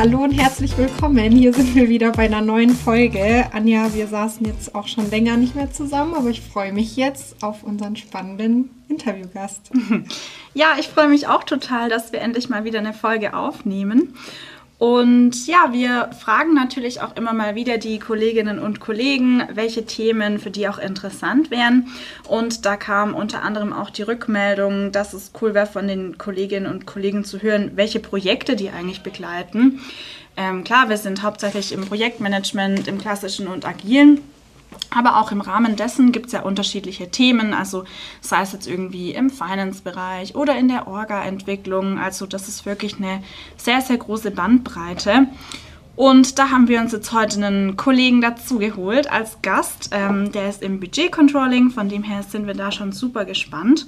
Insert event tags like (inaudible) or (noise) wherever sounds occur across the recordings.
Hallo und herzlich willkommen. Hier sind wir wieder bei einer neuen Folge. Anja, wir saßen jetzt auch schon länger nicht mehr zusammen, aber ich freue mich jetzt auf unseren spannenden Interviewgast. (laughs) Ja, ich freue mich auch total, dass wir endlich mal wieder eine Folge aufnehmen. Und ja, wir fragen natürlich auch immer mal wieder die Kolleginnen und Kollegen, welche Themen für die auch interessant wären. Und da kam unter anderem auch die Rückmeldung, dass es cool wäre von den Kolleginnen und Kollegen zu hören, welche Projekte die eigentlich begleiten. Ähm, klar, wir sind hauptsächlich im Projektmanagement, im klassischen und agilen. Aber auch im Rahmen dessen gibt es ja unterschiedliche Themen, also sei es jetzt irgendwie im Finance-Bereich oder in der Orga-Entwicklung. Also das ist wirklich eine sehr, sehr große Bandbreite. Und da haben wir uns jetzt heute einen Kollegen dazu geholt als Gast. Ähm, der ist im Budget-Controlling, von dem her sind wir da schon super gespannt.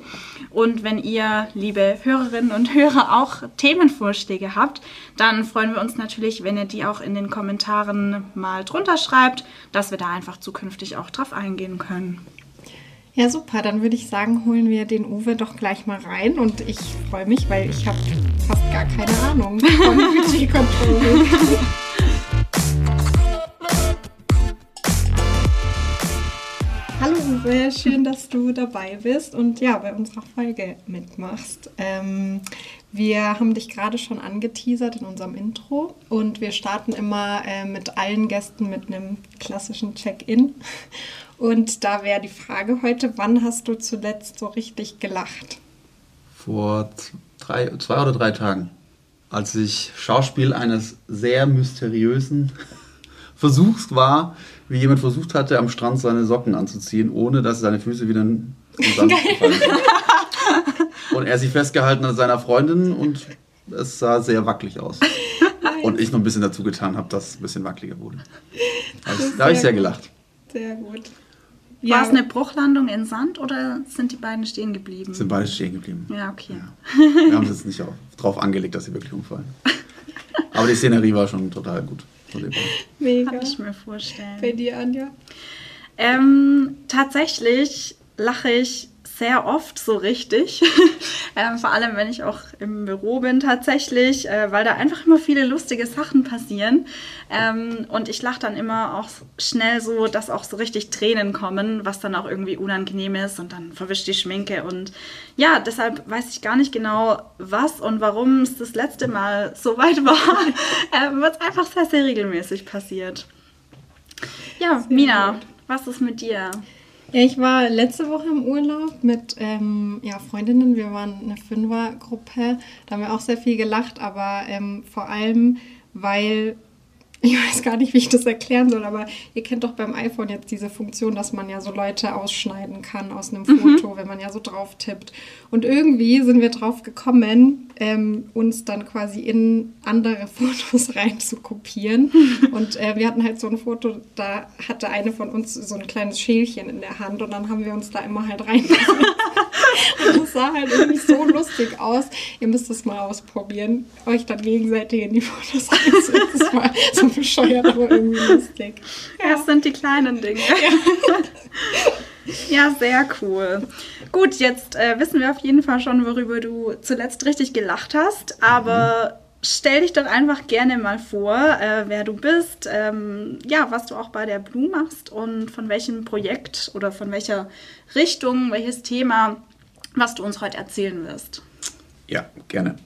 Und wenn ihr, liebe Hörerinnen und Hörer, auch Themenvorschläge habt, dann freuen wir uns natürlich, wenn ihr die auch in den Kommentaren mal drunter schreibt, dass wir da einfach zukünftig auch drauf eingehen können. Ja, super. Dann würde ich sagen, holen wir den Uwe doch gleich mal rein. Und ich freue mich, weil ich habe fast gar keine Ahnung vom (laughs) Budget-Controlling. Uwe, schön, dass du dabei bist und ja, bei unserer Folge mitmachst. Ähm, wir haben dich gerade schon angeteasert in unserem Intro und wir starten immer äh, mit allen Gästen mit einem klassischen Check-in. Und da wäre die Frage heute, wann hast du zuletzt so richtig gelacht? Vor drei, zwei oder drei Tagen, als ich Schauspiel eines sehr mysteriösen Versuchs war, wie jemand versucht hatte, am Strand seine Socken anzuziehen, ohne dass seine Füße wieder in den Sand gefallen sind. Und er sich festgehalten hat seiner Freundin und es sah sehr wackelig aus. Und ich noch ein bisschen dazu getan habe, dass es ein bisschen wackeliger wurde. Also, da habe ich sehr gut. gelacht. Sehr gut. Ja. War es eine Bruchlandung in Sand oder sind die beiden stehen geblieben? Sind beide stehen geblieben. Ja, okay. Ja. Wir haben es jetzt nicht auf, drauf angelegt, dass sie wirklich umfallen. (laughs) Aber die Szenerie war schon total gut. Mega. Kann ich mir vorstellen. Bei dir, Anja? Ähm, tatsächlich lache ich sehr oft so richtig. (laughs) ähm, vor allem, wenn ich auch im Büro bin tatsächlich, äh, weil da einfach immer viele lustige Sachen passieren. Ähm, und ich lache dann immer auch schnell so, dass auch so richtig Tränen kommen, was dann auch irgendwie unangenehm ist und dann verwischt die Schminke. Und ja, deshalb weiß ich gar nicht genau, was und warum es das letzte Mal so weit war, (laughs) äh, was einfach sehr, sehr regelmäßig passiert. Ja, sehr Mina, gut. was ist mit dir? Ja, ich war letzte Woche im Urlaub mit ähm, ja, Freundinnen. Wir waren eine Fünfergruppe. Da haben wir auch sehr viel gelacht, aber ähm, vor allem, weil (laughs) ich weiß gar nicht, wie ich das erklären soll, aber ihr kennt doch beim iPhone jetzt diese Funktion, dass man ja so Leute ausschneiden kann aus einem mhm. Foto, wenn man ja so drauf tippt. Und irgendwie sind wir drauf gekommen, ähm, uns dann quasi in andere (laughs) Fotos rein zu kopieren. (laughs) Und äh, wir hatten halt so ein Foto, da hatte eine von uns so ein kleines Schälchen in der Hand und dann haben wir uns da immer halt rein. (laughs) und das sah halt irgendwie so lustig aus. Ihr müsst es mal ausprobieren, euch dann gegenseitig in die Fotos reinzusetzen. Das war so bescheuert, aber irgendwie lustig. Ja, das sind die kleinen Dinge. Ja, ja sehr cool. Gut, jetzt äh, wissen wir auf jeden Fall schon, worüber du zuletzt richtig gelacht hast, aber mhm. stell dich doch einfach gerne mal vor, äh, wer du bist, ähm, ja, was du auch bei der Blue machst und von welchem Projekt oder von welcher Richtung, welches Thema, was du uns heute erzählen wirst. Ja, gerne.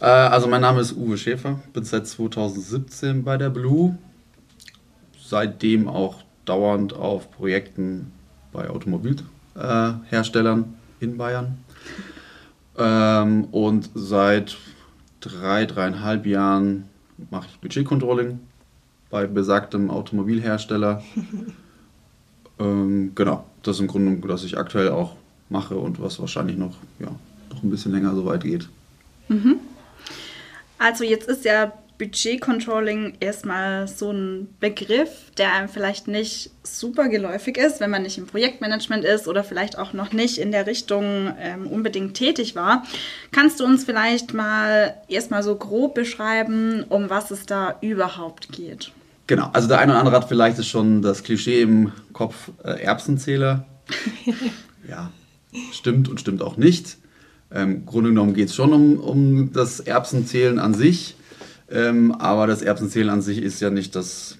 Äh, also mein Name ist Uwe Schäfer, bin seit 2017 bei der Blue, seitdem auch dauernd auf Projekten bei Automobilherstellern in Bayern. Ähm, und seit drei, dreieinhalb Jahren mache ich Budgetcontrolling bei besagtem Automobilhersteller. (laughs) ähm, genau, das ist im Grunde, was ich aktuell auch mache und was wahrscheinlich noch, ja, noch ein bisschen länger so weit geht. Mhm. Also jetzt ist ja Budgetcontrolling erstmal so ein Begriff, der einem vielleicht nicht super geläufig ist, wenn man nicht im Projektmanagement ist oder vielleicht auch noch nicht in der Richtung ähm, unbedingt tätig war. Kannst du uns vielleicht mal erstmal so grob beschreiben, um was es da überhaupt geht? Genau, also der eine oder andere hat vielleicht schon das Klischee im Kopf äh, Erbsenzähler. (laughs) ja, stimmt und stimmt auch nicht. Ähm, Im Grunde genommen geht es schon um, um das Erbsenzählen an sich. Ähm, aber das Erbsenzählen an sich ist ja nicht das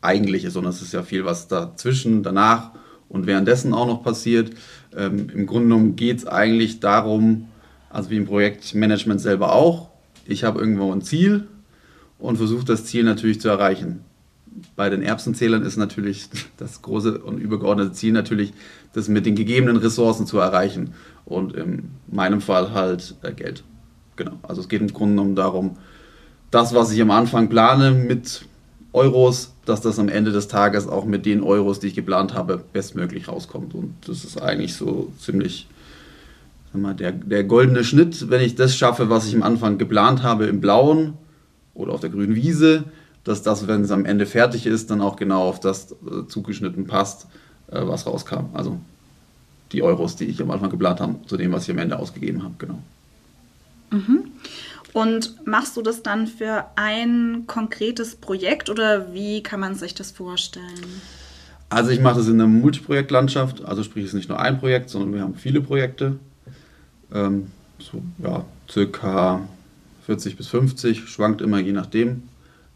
Eigentliche, sondern es ist ja viel, was dazwischen, danach und währenddessen auch noch passiert. Ähm, Im Grunde genommen geht es eigentlich darum, also wie im Projektmanagement selber auch, ich habe irgendwo ein Ziel und versuche das Ziel natürlich zu erreichen. Bei den Erbsenzählern ist natürlich (laughs) das große und übergeordnete Ziel natürlich, das mit den gegebenen Ressourcen zu erreichen. Und in meinem Fall halt äh, Geld. Genau. Also es geht im Grunde genommen darum, das, was ich am Anfang plane mit Euros, dass das am Ende des Tages auch mit den Euros, die ich geplant habe, bestmöglich rauskommt. Und das ist eigentlich so ziemlich mal, der, der goldene Schnitt, wenn ich das schaffe, was ich am Anfang geplant habe im Blauen oder auf der grünen Wiese, dass das, wenn es am Ende fertig ist, dann auch genau auf das äh, zugeschnitten passt, äh, was rauskam. Also die Euros, die ich am Anfang geplant habe, zu dem, was ich am Ende ausgegeben habe, genau. Mhm. Und machst du das dann für ein konkretes Projekt oder wie kann man sich das vorstellen? Also ich mache das in einer Multiprojektlandschaft, also sprich es ist nicht nur ein Projekt, sondern wir haben viele Projekte. Ähm, so, ja, circa 40 bis 50, schwankt immer je nachdem,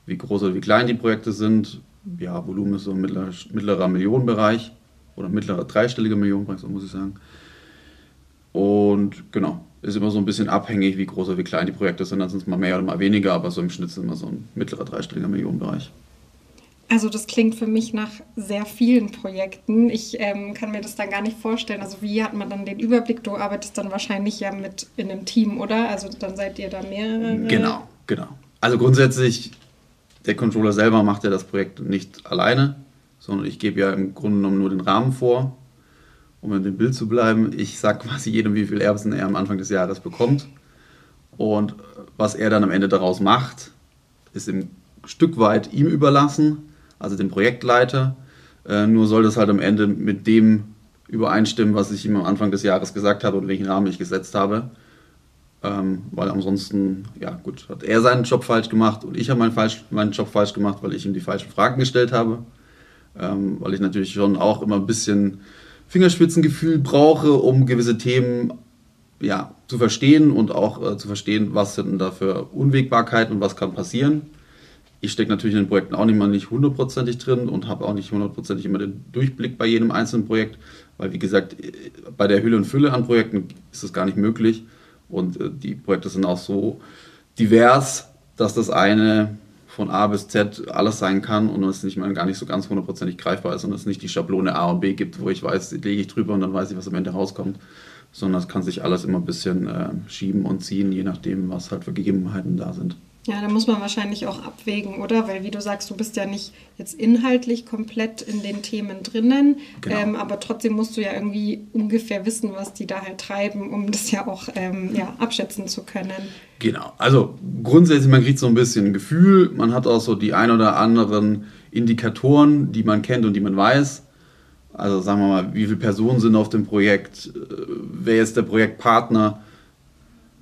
wie groß oder wie klein die Projekte sind. Ja, Volumen ist so ein mittlerer, mittlerer Millionenbereich oder mittlerer dreistelliger Millionenbereich, so muss ich sagen. Und genau, ist immer so ein bisschen abhängig, wie groß oder wie klein die Projekte sind. Dann sind es mal mehr oder mal weniger, aber so im Schnitt sind immer so ein mittlerer dreistelliger Millionenbereich. Also das klingt für mich nach sehr vielen Projekten. Ich ähm, kann mir das dann gar nicht vorstellen. Also wie hat man dann den Überblick? Du arbeitest dann wahrscheinlich ja mit in einem Team, oder? Also dann seid ihr da mehrere. Genau, genau. Also grundsätzlich, der Controller selber macht ja das Projekt nicht alleine, sondern ich gebe ja im Grunde genommen nur den Rahmen vor um in dem Bild zu bleiben, ich sage quasi jedem, wie viel Erbsen er am Anfang des Jahres bekommt. Und was er dann am Ende daraus macht, ist ein Stück weit ihm überlassen, also dem Projektleiter. Äh, nur soll das halt am Ende mit dem übereinstimmen, was ich ihm am Anfang des Jahres gesagt habe und welchen Rahmen ich gesetzt habe. Ähm, weil ansonsten, ja gut, hat er seinen Job falsch gemacht und ich habe meinen, falsch, meinen Job falsch gemacht, weil ich ihm die falschen Fragen gestellt habe. Ähm, weil ich natürlich schon auch immer ein bisschen Fingerspitzengefühl brauche, um gewisse Themen ja, zu verstehen und auch äh, zu verstehen, was sind da für Unwägbarkeiten und was kann passieren. Ich stecke natürlich in den Projekten auch nicht mal nicht hundertprozentig drin und habe auch nicht hundertprozentig immer den Durchblick bei jedem einzelnen Projekt, weil wie gesagt, bei der Hülle und Fülle an Projekten ist das gar nicht möglich und äh, die Projekte sind auch so divers, dass das eine von A bis Z alles sein kann und es nicht mal gar nicht so ganz hundertprozentig greifbar ist und es nicht die Schablone A und B gibt, wo ich weiß, lege ich drüber und dann weiß ich, was am Ende rauskommt, sondern es kann sich alles immer ein bisschen äh, schieben und ziehen, je nachdem, was halt für Gegebenheiten da sind. Ja, da muss man wahrscheinlich auch abwägen, oder? Weil, wie du sagst, du bist ja nicht jetzt inhaltlich komplett in den Themen drinnen, genau. ähm, aber trotzdem musst du ja irgendwie ungefähr wissen, was die da halt treiben, um das ja auch ähm, ja, abschätzen zu können. Genau. Also grundsätzlich, man kriegt so ein bisschen ein Gefühl, man hat auch so die ein oder anderen Indikatoren, die man kennt und die man weiß. Also sagen wir mal, wie viele Personen sind auf dem Projekt, äh, wer ist der Projektpartner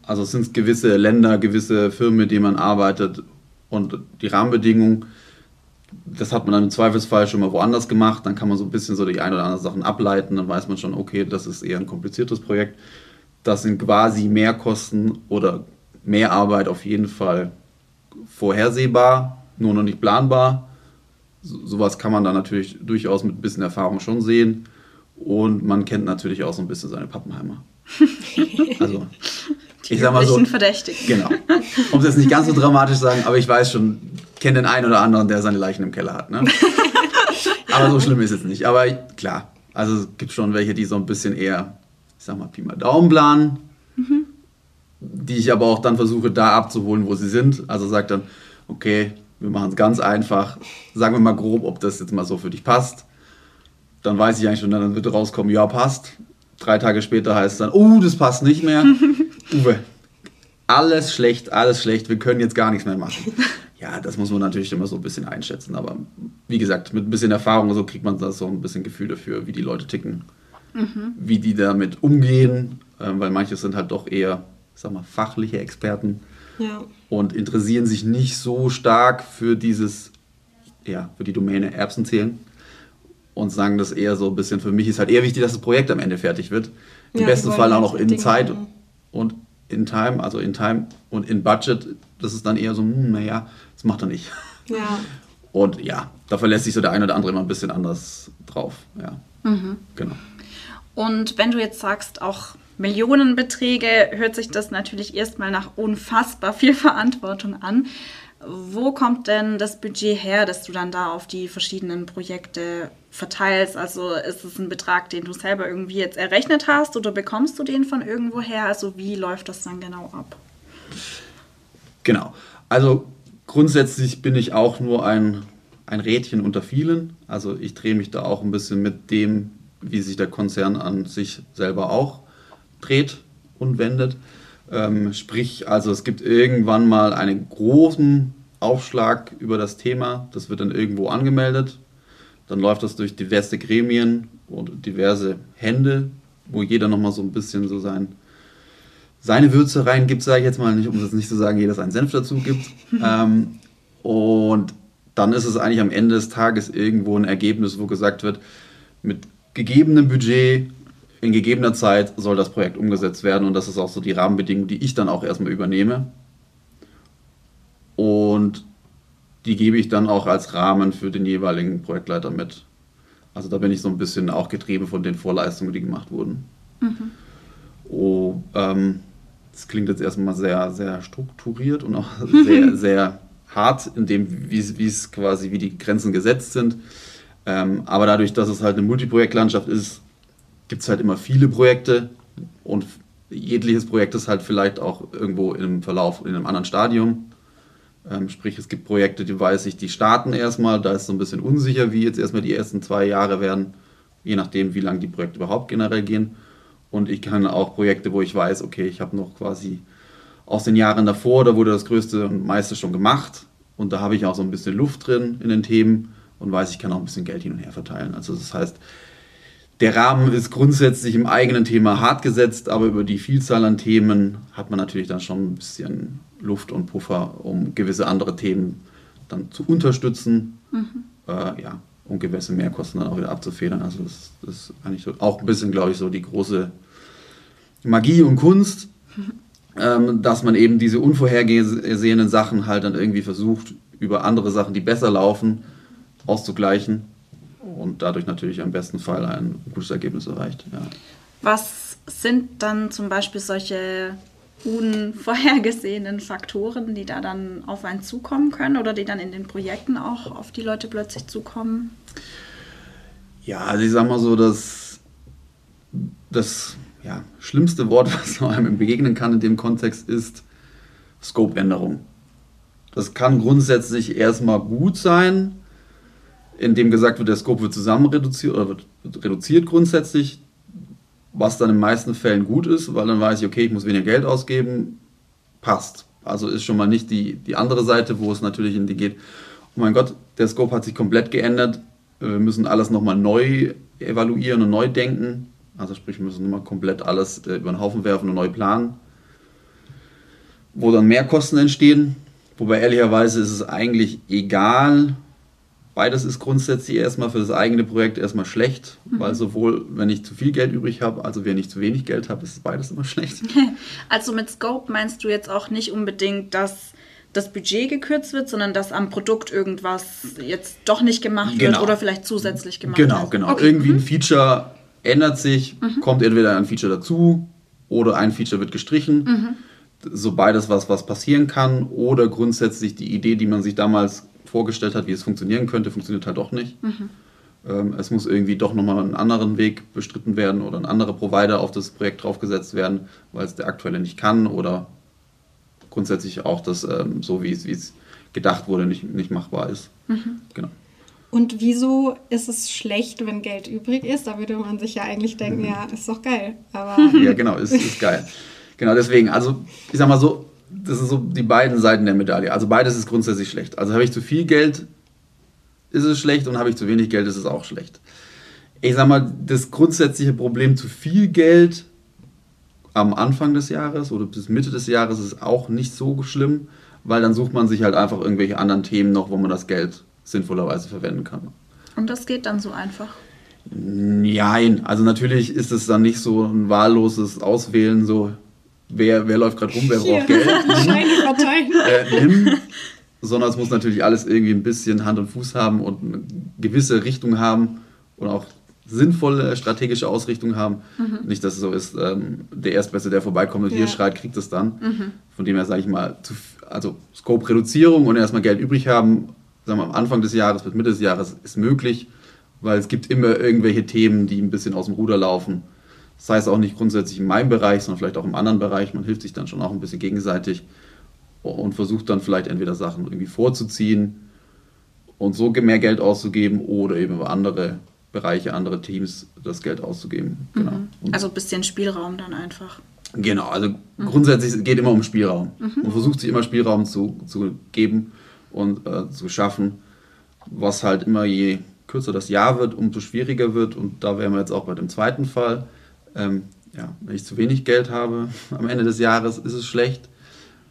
also es sind gewisse Länder, gewisse Firmen, mit denen man arbeitet und die Rahmenbedingungen, das hat man dann im Zweifelsfall schon mal woanders gemacht, dann kann man so ein bisschen so die ein oder anderen Sachen ableiten, dann weiß man schon, okay, das ist eher ein kompliziertes Projekt. Das sind quasi Mehrkosten oder mehr Arbeit auf jeden Fall vorhersehbar, nur noch nicht planbar. So, sowas kann man dann natürlich durchaus mit ein bisschen Erfahrung schon sehen. Und man kennt natürlich auch so ein bisschen seine Pappenheimer. (laughs) also ich sag mal so. verdächtig. Genau. (laughs) Um es jetzt nicht ganz so dramatisch zu sagen, aber ich weiß schon, kenne den einen oder anderen, der seine Leichen im Keller hat. Ne? (laughs) aber so schlimm ist es nicht. Aber klar, also es gibt schon welche, die so ein bisschen eher, ich sag mal, Pi mal Daumen planen. Mhm. Die ich aber auch dann versuche, da abzuholen, wo sie sind. Also sagt dann, okay, wir machen es ganz einfach. Sagen wir mal grob, ob das jetzt mal so für dich passt. Dann weiß ich eigentlich schon, dann wird rauskommen, ja, passt. Drei Tage später heißt es dann, oh, das passt nicht mehr. (laughs) Uwe, alles schlecht, alles schlecht, wir können jetzt gar nichts mehr machen. (laughs) Ja, das muss man natürlich immer so ein bisschen einschätzen. Aber wie gesagt, mit ein bisschen Erfahrung so kriegt man da so ein bisschen Gefühl dafür, wie die Leute ticken, mhm. wie die damit umgehen, ähm, weil manche sind halt doch eher, ich sag mal, fachliche Experten ja. und interessieren sich nicht so stark für dieses, ja, für die Domäne Erbsen zählen und sagen das eher so ein bisschen, für mich ist halt eher wichtig, dass das Projekt am Ende fertig wird. Im ja, besten Fall auch noch in Zeit und in Time, also in Time und in Budget, das ist dann eher so, hm, naja, das macht er nicht. Ja. Und ja, da verlässt sich so der eine oder andere immer ein bisschen anders drauf. Ja. Mhm. Genau. Und wenn du jetzt sagst, auch Millionenbeträge, hört sich das natürlich erstmal nach unfassbar viel Verantwortung an. Wo kommt denn das Budget her, dass du dann da auf die verschiedenen Projekte verteilst? Also ist es ein Betrag, den du selber irgendwie jetzt errechnet hast oder bekommst du den von irgendwo her? Also wie läuft das dann genau ab? Genau. Also grundsätzlich bin ich auch nur ein, ein Rädchen unter vielen. Also ich drehe mich da auch ein bisschen mit dem, wie sich der Konzern an sich selber auch dreht und wendet. Ähm, sprich, also es gibt irgendwann mal einen großen Aufschlag über das Thema. Das wird dann irgendwo angemeldet. Dann läuft das durch diverse Gremien und diverse Hände, wo jeder nochmal so ein bisschen so sein, seine Würze reingibt, sage ich jetzt mal, nicht, um das nicht zu sagen, jeder seinen Senf dazu gibt. (laughs) ähm, und dann ist es eigentlich am Ende des Tages irgendwo ein Ergebnis, wo gesagt wird, mit gegebenem Budget in gegebener Zeit soll das Projekt umgesetzt werden und das ist auch so die Rahmenbedingung, die ich dann auch erstmal übernehme. Und die gebe ich dann auch als Rahmen für den jeweiligen Projektleiter mit. Also da bin ich so ein bisschen auch getrieben von den Vorleistungen, die gemacht wurden. Mhm. Oh, ähm, das klingt jetzt erstmal sehr, sehr strukturiert und auch (laughs) sehr, (laughs) sehr hart in dem, wie es quasi, wie die Grenzen gesetzt sind. Ähm, aber dadurch, dass es halt eine Multiprojektlandschaft ist, gibt es halt immer viele Projekte und jegliches Projekt ist halt vielleicht auch irgendwo im Verlauf in einem anderen Stadium. Ähm, sprich, es gibt Projekte, die weiß ich, die starten erstmal, da ist so ein bisschen unsicher, wie jetzt erstmal die ersten zwei Jahre werden, je nachdem, wie lange die Projekte überhaupt generell gehen. Und ich kann auch Projekte, wo ich weiß, okay, ich habe noch quasi aus den Jahren davor, da wurde das Größte und meiste schon gemacht und da habe ich auch so ein bisschen Luft drin in den Themen und weiß, ich kann auch ein bisschen Geld hin und her verteilen. Also das heißt, der Rahmen ist grundsätzlich im eigenen Thema hart gesetzt, aber über die Vielzahl an Themen hat man natürlich dann schon ein bisschen Luft und Puffer, um gewisse andere Themen dann zu unterstützen. Mhm. Äh, ja, und gewisse Mehrkosten dann auch wieder abzufedern. Also das, das ist eigentlich so, auch ein bisschen, glaube ich, so die große Magie und Kunst, mhm. (laughs) ähm, dass man eben diese unvorhergesehenen Sachen halt dann irgendwie versucht, über andere Sachen, die besser laufen, auszugleichen und dadurch natürlich am besten Fall ein gutes Ergebnis erreicht. Ja. Was sind dann zum Beispiel solche unvorhergesehenen Faktoren, die da dann auf einen zukommen können oder die dann in den Projekten auch auf die Leute plötzlich zukommen? Ja, also ich sag mal so, dass das ja, schlimmste Wort, (laughs) was einem begegnen kann in dem Kontext, ist Scope-Änderung. Das kann grundsätzlich erstmal gut sein, in dem gesagt wird, der Scope wird zusammen reduziert oder wird, reduziert grundsätzlich, was dann in den meisten Fällen gut ist, weil dann weiß ich, okay, ich muss weniger Geld ausgeben, passt. Also ist schon mal nicht die, die andere Seite, wo es natürlich in die geht, oh mein Gott, der Scope hat sich komplett geändert, wir müssen alles nochmal neu evaluieren und neu denken. Also sprich, wir müssen nochmal komplett alles äh, über den Haufen werfen und neu planen. Wo dann mehr Kosten entstehen. Wobei ehrlicherweise ist es eigentlich egal, Beides ist grundsätzlich erstmal für das eigene Projekt erstmal schlecht, mhm. weil sowohl, wenn ich zu viel Geld übrig habe, also wenn ich zu wenig Geld habe, ist beides immer schlecht. (laughs) Also mit Scope meinst du jetzt auch nicht unbedingt, dass das Budget gekürzt wird, sondern dass am Produkt irgendwas jetzt doch nicht gemacht genau. wird oder vielleicht zusätzlich gemacht genau, wird. Genau, genau. Okay. Irgendwie mhm. ein Feature ändert sich, mhm. kommt entweder ein Feature dazu oder ein Feature wird gestrichen. Mhm. So beides was, was passieren kann oder grundsätzlich die Idee, die man sich damals vorgestellt hat, wie es funktionieren könnte, funktioniert halt doch nicht. Mhm. Ähm, es muss irgendwie doch nochmal einen anderen Weg bestritten werden oder ein anderer Provider auf das Projekt draufgesetzt werden, weil es der aktuelle nicht kann oder grundsätzlich auch das, ähm, so wie es gedacht wurde, nicht, nicht machbar ist. Mhm. Genau. Und wieso ist es schlecht, wenn Geld übrig ist? Da würde man sich ja eigentlich denken, mhm. (laughs) ja, ist doch geil. Aber ja, genau, ist, ist geil. Genau, deswegen, also ich sag mal so, das sind so die beiden Seiten der Medaille. Also beides ist grundsätzlich schlecht. Also habe ich zu viel Geld, ist es schlecht und habe ich zu wenig Geld, ist es auch schlecht. Ich sag mal, das grundsätzliche Problem zu viel Geld am Anfang des Jahres oder bis Mitte des Jahres ist auch nicht so schlimm, weil dann sucht man sich halt einfach irgendwelche anderen Themen noch, wo man das Geld sinnvollerweise verwenden kann. Und das geht dann so einfach? Nein, also natürlich ist es dann nicht so ein wahlloses Auswählen, so wer, wer läuft gerade rum, wer braucht Geld. (laughs) Äh, nimm, sondern es muss natürlich alles irgendwie ein bisschen Hand und Fuß haben und eine gewisse Richtung haben und auch sinnvolle strategische Ausrichtung haben. Nicht, dass es so ist, ähm, der Erstbeste, der vorbeikommt und Ja. hier schreit, kriegt es dann. Von dem her sage ich mal, zu, also Scope-Reduzierung und erstmal Geld übrig haben, sagen wir am Anfang des Jahres bis Mitte des Jahres ist möglich, weil es gibt immer irgendwelche Themen, die ein bisschen aus dem Ruder laufen. Das heißt auch nicht grundsätzlich in meinem Bereich, sondern vielleicht auch im anderen Bereich. Man hilft sich dann schon auch ein bisschen gegenseitig und versucht dann vielleicht entweder Sachen irgendwie vorzuziehen und so mehr Geld auszugeben oder eben über andere Bereiche, andere Teams das Geld auszugeben. Genau. Und Also ein bisschen Spielraum dann einfach. Genau, also grundsätzlich es geht immer um Spielraum. Man versucht sich immer Spielraum zu, zu geben und äh, zu schaffen, was halt immer je kürzer das Jahr wird, umso schwieriger wird. Und da wären wir jetzt auch bei dem zweiten Fall. Ähm, ja, wenn ich zu wenig Geld habe am Ende des Jahres, ist es schlecht,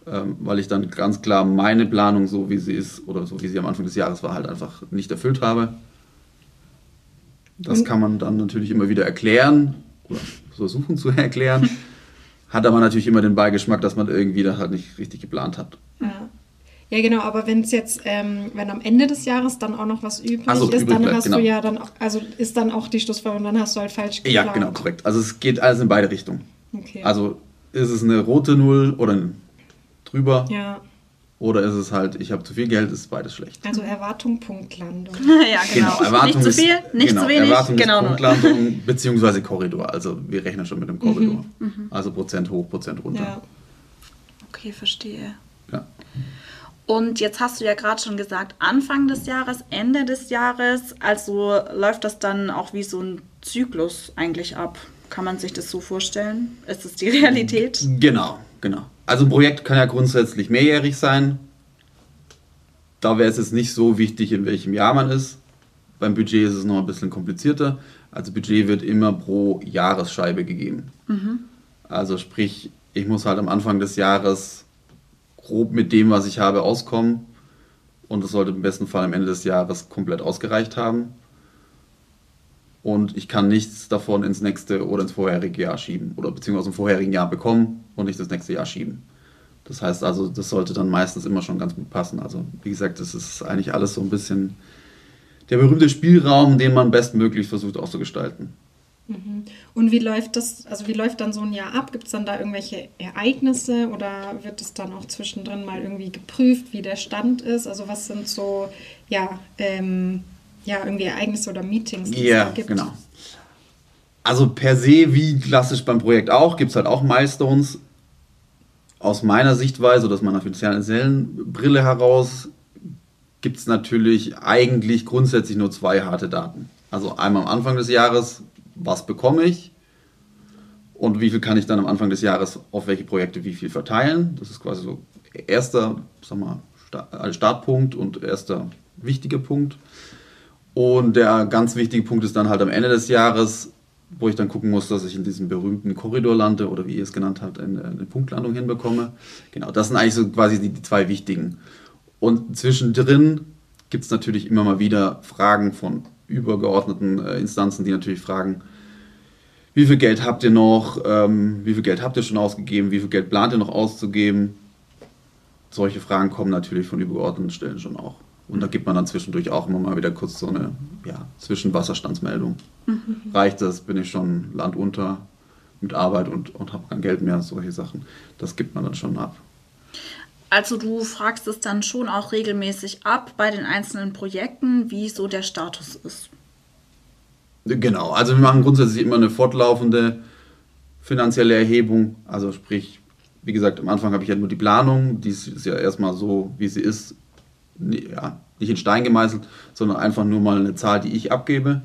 ähm, weil ich dann ganz klar meine Planung, so wie sie ist oder so wie sie am Anfang des Jahres war, halt einfach nicht erfüllt habe. Das kann man dann natürlich immer wieder erklären oder versuchen zu (laughs) erklären. Hat aber natürlich immer den Beigeschmack, dass man irgendwie das halt nicht richtig geplant hat. Ja. Ja, genau, aber wenn es jetzt, ähm, wenn am Ende des Jahres dann auch noch was übrig so, ist, übrig dann bleibt, hast genau. du ja dann auch, also ist dann auch die Schlussfolgerung, dann hast du halt falsch Ja, geplant. genau, korrekt. Also es geht alles in beide Richtungen. Okay. Also ist es eine rote Null oder drüber ja, oder ist es halt, ich habe zu viel Geld, ist beides schlecht. also Erwartung, Punktlandung. (laughs) ja, genau. Erwartung nicht zu ist, viel, nicht genau, zu wenig. Erwartung genau ist. Punktlandung (laughs) beziehungsweise Korridor. Also wir rechnen schon mit dem Korridor. Also Prozent hoch, Prozent runter. Ja. Okay, verstehe. Ja. Und jetzt hast du ja gerade schon gesagt, Anfang des Jahres, Ende des Jahres. Also läuft das dann auch wie so ein Zyklus eigentlich ab. Kann man sich das so vorstellen? Ist es die Realität? Genau, genau. Also ein Projekt kann ja grundsätzlich mehrjährig sein. Da wäre es jetzt nicht so wichtig, in welchem Jahr man ist. Beim Budget ist es noch ein bisschen komplizierter. Also Budget wird immer pro Jahresscheibe gegeben. Also sprich, ich muss halt am Anfang des Jahres grob mit dem, was ich habe, auskommen. Und das sollte im besten Fall am Ende des Jahres komplett ausgereicht haben. Und ich kann nichts davon ins nächste oder ins vorherige Jahr schieben. Oder beziehungsweise dem vorherigen Jahr bekommen und nicht das nächste Jahr schieben. Das heißt also, das sollte dann meistens immer schon ganz gut passen. Also wie gesagt, das ist eigentlich alles so ein bisschen der berühmte Spielraum, den man bestmöglich versucht auszugestalten. Und wie läuft das, also wie läuft dann so ein Jahr ab? Gibt es dann da irgendwelche Ereignisse oder wird es dann auch zwischendrin mal irgendwie geprüft, wie der Stand ist? Also was sind so, ja, ähm, ja, irgendwie Ereignisse oder Meetings, die Ja, es da gibt? genau. Also per se, wie klassisch beim Projekt auch, gibt es halt auch Milestones. Aus meiner Sichtweise oder aus meiner finanziellen Brille heraus gibt es natürlich eigentlich grundsätzlich nur zwei harte Daten. Also einmal am Anfang des Jahres, was bekomme ich und wie viel kann ich dann am Anfang des Jahres auf welche Projekte wie viel verteilen. Das ist quasi so erster sag mal, äh, Startpunkt und erster wichtiger Punkt. Und der ganz wichtige Punkt ist dann halt am Ende des Jahres, wo ich dann gucken muss, dass ich in diesem berühmten Korridor lande oder wie ihr es genannt habt, eine, eine Punktlandung hinbekomme. Genau, das sind eigentlich so quasi die, die zwei wichtigen. Und zwischendrin gibt es natürlich immer mal wieder Fragen von übergeordneten äh, Instanzen, die natürlich fragen, wie viel Geld habt ihr noch, ähm, wie viel Geld habt ihr schon ausgegeben, wie viel Geld plant ihr noch auszugeben. Solche Fragen kommen natürlich von übergeordneten Stellen schon auch. Und da gibt man dann zwischendurch auch immer mal wieder kurz so eine ja, Zwischenwasserstandsmeldung. Reicht das, bin ich schon landunter mit Arbeit und, und habe kein Geld mehr, solche Sachen. Das gibt man dann schon ab. Also du fragst es dann schon auch regelmäßig ab bei den einzelnen Projekten, wie so der Status ist. Genau, also wir machen grundsätzlich immer eine fortlaufende finanzielle Erhebung. Also sprich, wie gesagt, am Anfang habe ich ja nur die Planung, die ist ja erstmal so, wie sie ist, ja, nicht in Stein gemeißelt, sondern einfach nur mal eine Zahl, die ich abgebe.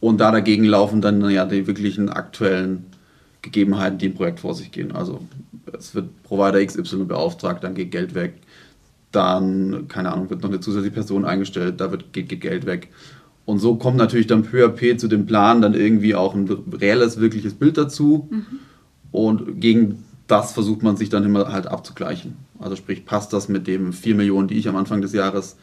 Und da dagegen laufen dann ja die wirklichen aktuellen Gegebenheiten, die im Projekt vor sich gehen. Also es wird Provider XY beauftragt, dann geht Geld weg. Dann, keine Ahnung, wird noch eine zusätzliche Person eingestellt, da wird, geht, geht Geld weg. Und so kommt natürlich dann peu à peu zu dem Plan dann irgendwie auch ein reelles, wirkliches Bild dazu. Und gegen das versucht man sich dann immer halt abzugleichen. Also sprich, passt das mit dem 4 Millionen, die ich am Anfang des Jahres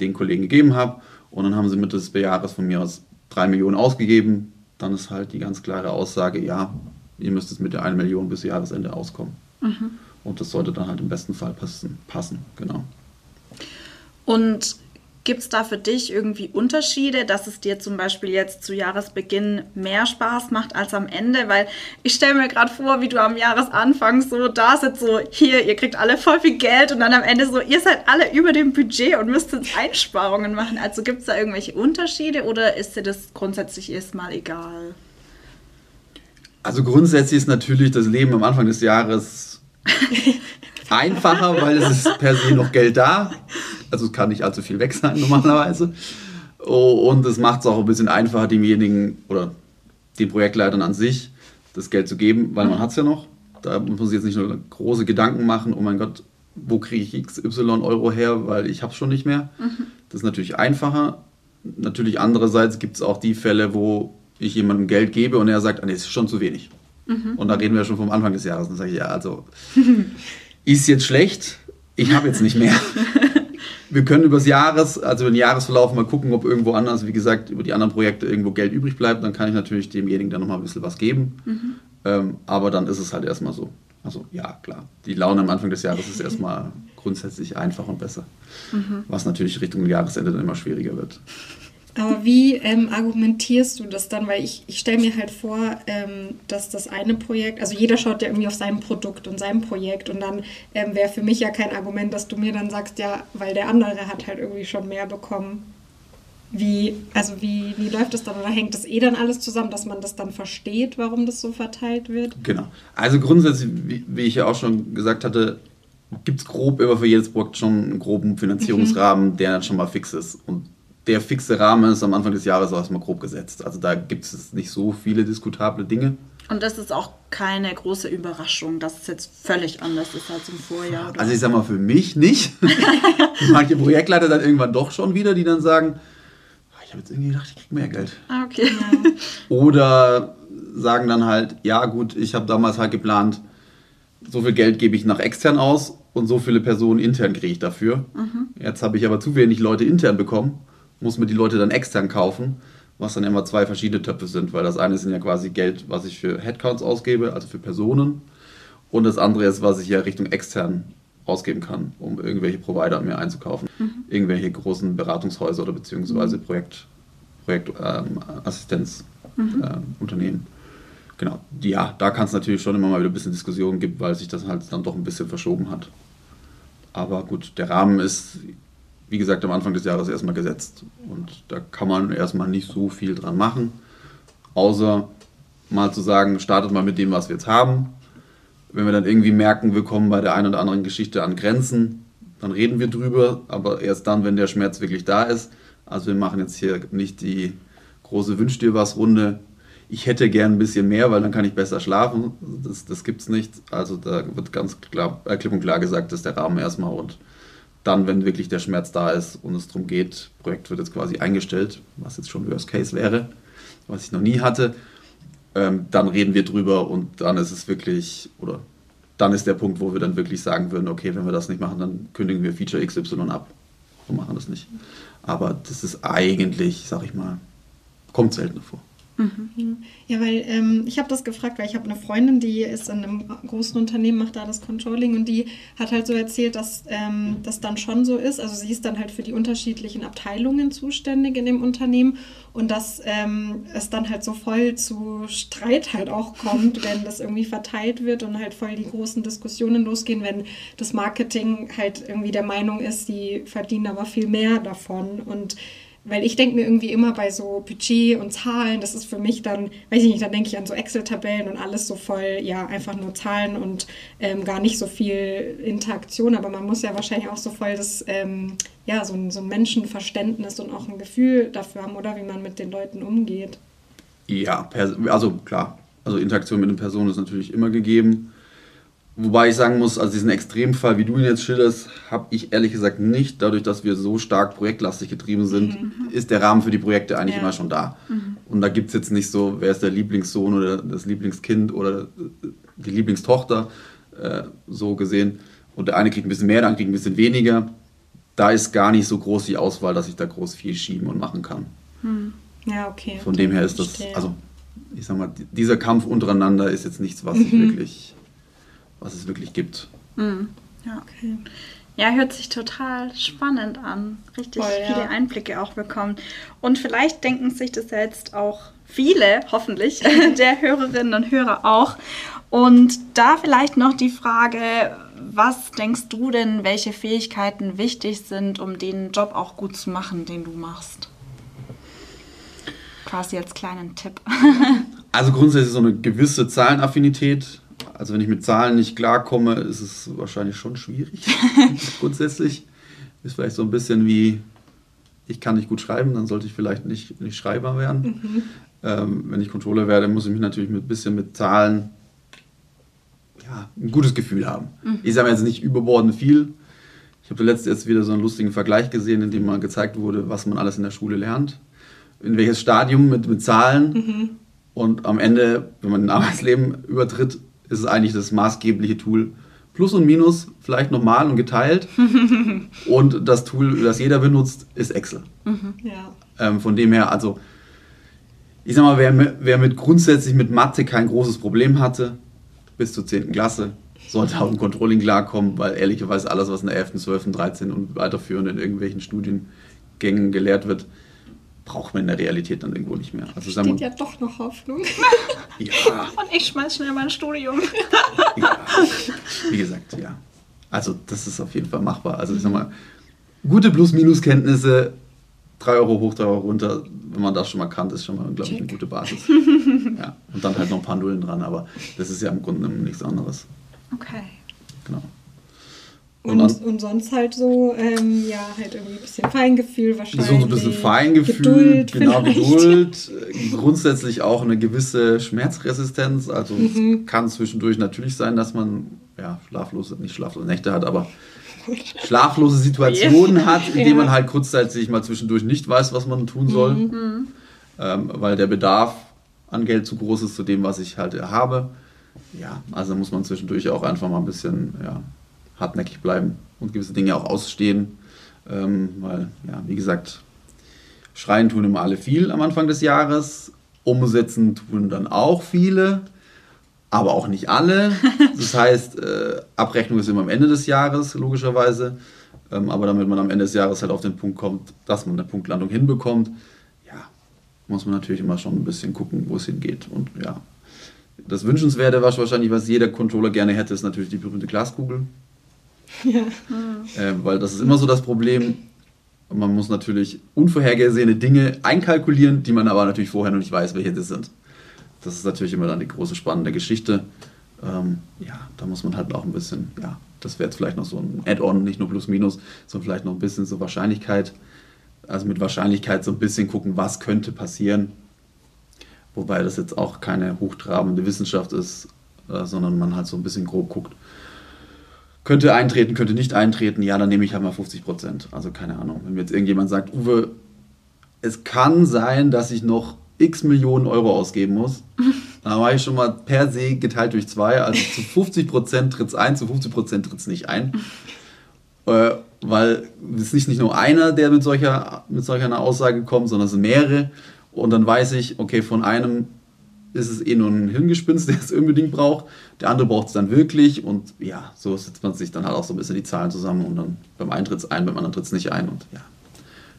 den Kollegen gegeben habe. Und dann haben sie Mitte des Jahres von mir aus 3 Millionen ausgegeben. Dann ist halt die ganz klare Aussage, ja, ihr müsst es mit der 1 Million bis Jahresende auskommen. Mhm. Und das sollte dann halt im besten Fall passen, passen genau. Und Gibt es da für dich irgendwie Unterschiede, dass es dir zum Beispiel jetzt zu Jahresbeginn mehr Spaß macht als am Ende? Weil ich stelle mir gerade vor, wie du am Jahresanfang so da sitzt, so hier, ihr kriegt alle voll viel Geld und dann am Ende so, ihr seid alle über dem Budget und müsst jetzt Einsparungen machen. Also gibt es da irgendwelche Unterschiede oder ist dir das grundsätzlich erstmal egal? Also grundsätzlich ist natürlich das Leben am Anfang des Jahres (laughs) einfacher, weil es ist per se noch Geld da. Also es kann nicht allzu viel weg sein normalerweise. Oh, und es macht es auch ein bisschen einfacher, demjenigen oder den Projektleitern an sich das Geld zu geben, weil man hat es ja noch. Da muss man sich jetzt nicht nur große Gedanken machen, oh mein Gott, wo kriege ich XY Euro her, weil ich habe es schon nicht mehr. Mhm. Das ist natürlich einfacher. Natürlich andererseits gibt es auch die Fälle, wo ich jemandem Geld gebe und er sagt, ah, nee, ist schon zu wenig. Mhm. Und da reden wir schon vom Anfang des Jahres. Dann sage ich, ja, also (laughs) ist jetzt schlecht, ich habe jetzt nicht mehr. (laughs) wir können über das Jahres, also den Jahresverlauf mal gucken, ob irgendwo anders, wie gesagt, über die anderen Projekte irgendwo Geld übrig bleibt. Dann kann ich natürlich demjenigen dann nochmal ein bisschen was geben. Mhm. Ähm, aber dann ist es halt erstmal so. Also ja, klar. Die Laune am Anfang des Jahres ist erstmal grundsätzlich einfach und besser. Mhm. Was natürlich Richtung Jahresende dann immer schwieriger wird. Aber wie ähm, argumentierst du das dann? Weil ich, ich stelle mir halt vor, ähm, dass das eine Projekt, also jeder schaut ja irgendwie auf sein Produkt und sein Projekt und dann ähm, wäre für mich ja kein Argument, dass du mir dann sagst, ja, weil der andere hat halt irgendwie schon mehr bekommen. Wie, also wie, wie läuft das dann oder hängt das eh dann alles zusammen, dass man das dann versteht, warum das so verteilt wird? Genau. Also grundsätzlich, wie, wie ich ja auch schon gesagt hatte, gibt es grob immer für jedes Projekt schon einen groben Finanzierungsrahmen, mhm. der dann schon mal fix ist. Und der fixe Rahmen ist am Anfang des Jahres auch erstmal grob gesetzt. Also da gibt es nicht so viele diskutable Dinge. Und das ist auch keine große Überraschung, dass es jetzt völlig anders ist als im Vorjahr. Oder? Also ich sag mal, für mich nicht. (laughs) Manche Projektleiter dann irgendwann doch schon wieder, die dann sagen, ah, ich habe jetzt irgendwie gedacht, ich kriege mehr Geld. Ah, okay. (laughs) Oder sagen dann halt, ja gut, ich habe damals halt geplant, so viel Geld gebe ich nach extern aus und so viele Personen intern kriege ich dafür. Mhm. Jetzt habe ich aber zu wenig Leute intern bekommen muss mir die Leute dann extern kaufen, was dann immer zwei verschiedene Töpfe sind, weil das eine sind ja quasi Geld, was ich für Headcounts ausgebe, also für Personen, und das andere ist, was ich ja Richtung extern ausgeben kann, um irgendwelche Provider mir einzukaufen, mhm. irgendwelche großen Beratungshäuser oder beziehungsweise Projekt, Projektassistenzunternehmen. Ähm, mhm. Genau, ja, da kann es natürlich schon immer mal wieder ein bisschen Diskussionen geben, weil sich das halt dann doch ein bisschen verschoben hat. Aber gut, der Rahmen ist wie gesagt, am Anfang des Jahres erstmal gesetzt. Und da kann man erstmal nicht so viel dran machen, außer mal zu sagen, startet mal mit dem, was wir jetzt haben. Wenn wir dann irgendwie merken, wir kommen bei der einen oder anderen Geschichte an Grenzen, dann reden wir drüber, aber erst dann, wenn der Schmerz wirklich da ist. Also wir machen jetzt hier nicht die große Wünsch dir was Runde. Ich hätte gern ein bisschen mehr, weil dann kann ich besser schlafen. Das, das es nicht. Also da wird ganz klar, äh, klipp und klar gesagt, dass der Rahmen erstmal und dann, wenn wirklich der Schmerz da ist und es darum geht, Projekt wird jetzt quasi eingestellt, was jetzt schon Worst Case wäre, was ich noch nie hatte, ähm, dann reden wir drüber und dann ist es wirklich, oder dann ist der Punkt, wo wir dann wirklich sagen würden, okay, wenn wir das nicht machen, dann kündigen wir Feature XY ab und machen das nicht. Aber das ist eigentlich, sag ich mal, kommt selten vor. Mhm. Ja, weil ähm, ich habe das gefragt, weil ich habe eine Freundin, die ist in einem großen Unternehmen, macht da das Controlling und die hat halt so erzählt, dass ähm, das dann schon so ist. Also sie ist dann halt für die unterschiedlichen Abteilungen zuständig in dem Unternehmen und dass ähm, es dann halt so voll zu Streit halt auch kommt, (laughs) wenn das irgendwie verteilt wird und halt voll die großen Diskussionen losgehen, wenn das Marketing halt irgendwie der Meinung ist, die verdienen aber viel mehr davon und weil ich denke mir irgendwie immer bei so Budget und Zahlen, das ist für mich dann, weiß ich nicht, dann denke ich an so Excel-Tabellen und alles so voll, ja, einfach nur Zahlen und ähm, gar nicht so viel Interaktion, aber man muss ja wahrscheinlich auch so voll das, ähm, ja, so ein, so ein Menschenverständnis und auch ein Gefühl dafür haben, oder wie man mit den Leuten umgeht. Ja, also klar, also Interaktion mit den Personen ist natürlich immer gegeben. Wobei ich sagen muss, also diesen Extremfall, wie du ihn jetzt schilderst, habe ich ehrlich gesagt nicht. Dadurch, dass wir so stark projektlastig getrieben sind, mhm. ist der Rahmen für die Projekte eigentlich ja. immer schon da. Mhm. Und da gibt es jetzt nicht so, wer ist der Lieblingssohn oder das Lieblingskind oder die Lieblingstochter, äh, so gesehen. Und der eine kriegt ein bisschen mehr, der andere kriegt ein bisschen weniger. Da ist gar nicht so groß die Auswahl, dass ich da groß viel schieben und machen kann. Mhm. Ja, okay. Von dem her ist das, also ich sag mal, dieser Kampf untereinander ist jetzt nichts, was, mhm. wirklich, was es wirklich gibt. Mhm. Ja, okay. Ja, hört sich total spannend an. Richtig Voll, viele ja. Einblicke auch bekommen. Und vielleicht denken sich das jetzt auch viele, hoffentlich, (laughs) der Hörerinnen und Hörer auch. Und da vielleicht noch die Frage, was denkst du denn, welche Fähigkeiten wichtig sind, um den Job auch gut zu machen, den du machst? Quasi als kleinen Tipp. (laughs) also grundsätzlich so eine gewisse Zahlenaffinität also wenn ich mit Zahlen nicht klarkomme, ist es wahrscheinlich schon schwierig. (laughs) Grundsätzlich ist vielleicht so ein bisschen wie, ich kann nicht gut schreiben, dann sollte ich vielleicht nicht, nicht Schreiber werden. Mhm. Ähm, wenn ich Controller werde, muss ich mich natürlich ein bisschen mit Zahlen ja, ein gutes Gefühl haben. Mhm. Ich sage jetzt nicht überbordend viel. Ich habe letzte jetzt wieder so einen lustigen Vergleich gesehen, in dem mal gezeigt wurde, was man alles in der Schule lernt. In welches Stadium mit, mit Zahlen. Mhm. Und am Ende, wenn man in Arbeitsleben übertritt, ist es eigentlich das maßgebliche Tool. Plus und Minus vielleicht nochmal und geteilt. (laughs) und das Tool, das jeder benutzt, ist Excel. Mhm. Ja. Ähm, von dem her, also ich sag mal, wer, wer mit grundsätzlich mit Mathe kein großes Problem hatte, bis zur 10. Klasse, sollte auch im Controlling klarkommen, weil ehrlicherweise alles, was in der 11., 12., 13. und weiterführend in irgendwelchen Studiengängen gelehrt wird, braucht man in der Realität dann irgendwo nicht mehr. Also Steht ja doch noch Hoffnung. (laughs) ja. Und ich schmeiß schnell mein Studium. (laughs) ja. Wie gesagt, ja. Also das ist auf jeden Fall machbar. Also ich sag mal, gute Plus-Minus-Kenntnisse, 3 Euro hoch, 3 Euro runter, wenn man das schon mal kann, ist schon mal, glaube ich, eine gute Basis. ja. Und dann halt noch ein paar Nullen dran, aber das ist ja im Grunde nichts anderes. Okay. Genau. Und, und, und, sonst halt so, ähm, ja, halt irgendwie ein bisschen Feingefühl wahrscheinlich. So ein bisschen Feingefühl, Geduld genau, vielleicht. Geduld. Grundsätzlich auch eine gewisse Schmerzresistenz. Also mhm. es kann zwischendurch natürlich sein, dass man ja, schlaflose, nicht schlaflose Nächte hat, aber schlaflose Situationen hat, in denen ja. man halt kurzzeitig mal zwischendurch nicht weiß, was man tun soll. Mhm. Ähm, weil der Bedarf an Geld zu groß ist zu dem, was ich halt habe. Ja, also muss man zwischendurch auch einfach mal ein bisschen, ja, hartnäckig bleiben und gewisse Dinge auch ausstehen. Ähm, weil, ja, wie gesagt, schreien tun immer alle viel am Anfang des Jahres, umsetzen tun dann auch viele, aber auch nicht alle. (laughs) Das heißt, äh, Abrechnung ist immer am Ende des Jahres, logischerweise. Ähm, aber damit man am Ende des Jahres halt auf den Punkt kommt, dass man eine Punktlandung hinbekommt, ja, muss man natürlich immer schon ein bisschen gucken, wo es hingeht. Und ja, das Wünschenswerte, was wahrscheinlich, was jeder Controller gerne hätte, ist natürlich die berühmte Glaskugel. (laughs) Ja. Äh, weil das ist immer so das Problem. Man muss natürlich unvorhergesehene Dinge einkalkulieren, die man aber natürlich vorher noch nicht weiß, welche das sind. Das ist natürlich immer dann die große spannende Geschichte. Ähm, ja, da muss man halt auch ein bisschen, ja, das wäre jetzt vielleicht noch so ein Add-on, nicht nur Plus-Minus, sondern vielleicht noch ein bisschen so Wahrscheinlichkeit. Also mit Wahrscheinlichkeit so ein bisschen gucken, was könnte passieren. Wobei das jetzt auch keine hochtrabende Wissenschaft ist, äh, sondern man halt so ein bisschen grob guckt, könnte eintreten, könnte nicht eintreten, ja, dann nehme ich halt mal 50 Prozent. Also keine Ahnung. Wenn mir jetzt irgendjemand sagt, Uwe, es kann sein, dass ich noch x Millionen Euro ausgeben muss, (laughs) dann mache ich schon mal per se geteilt durch zwei. Also zu 50 Prozent tritt es ein, zu 50 Prozent tritt es nicht ein. (laughs) Äh, weil es ist nicht nur einer, der mit solcher, mit solcher einer Aussage kommt, sondern es sind mehrere. Und dann weiß ich, okay, von einem ist es eh nur ein Hirngespinst, (laughs) der es unbedingt braucht. Der andere braucht es dann wirklich und ja, so setzt man sich dann halt auch so ein bisschen die Zahlen zusammen und dann beim einen tritt es ein, beim anderen tritt es nicht ein und ja,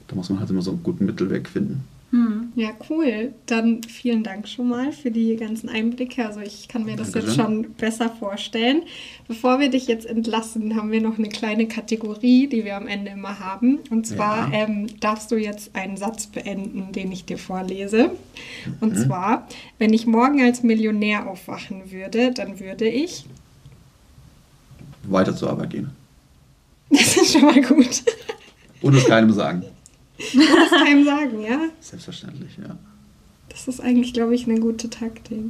da muss man halt immer so einen guten Mittelweg finden. Hm. Ja, cool. Dann vielen Dank schon mal für die ganzen Einblicke. Also ich kann mir das Dankeschön. jetzt schon besser vorstellen. Bevor wir dich jetzt entlassen, haben wir noch eine kleine Kategorie, die wir am Ende immer haben. Und zwar ja. ähm, darfst du jetzt einen Satz beenden, den ich dir vorlese. Und mhm. zwar, wenn ich morgen als Millionär aufwachen würde, dann würde ich weiter zur Arbeit gehen. Das ist schon mal gut. Und es keinem sagen. Und das keinem sagen, ja? Selbstverständlich, ja. Das ist eigentlich, glaube ich, eine gute Taktik.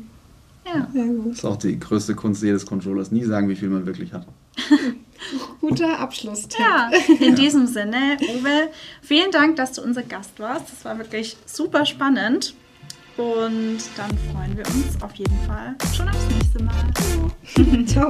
Ja. Sehr gut. Das ist auch die größte Kunst jedes Controllers, nie sagen, wie viel man wirklich hat. (laughs) Guter Abschlusstipp. Ja, (laughs) in ja. diesem Sinne, Uwe, vielen Dank, dass du unser Gast warst. Das war wirklich super spannend. Und dann freuen wir uns auf jeden Fall schon aufs nächste Mal. Ciao. (laughs) Ciao.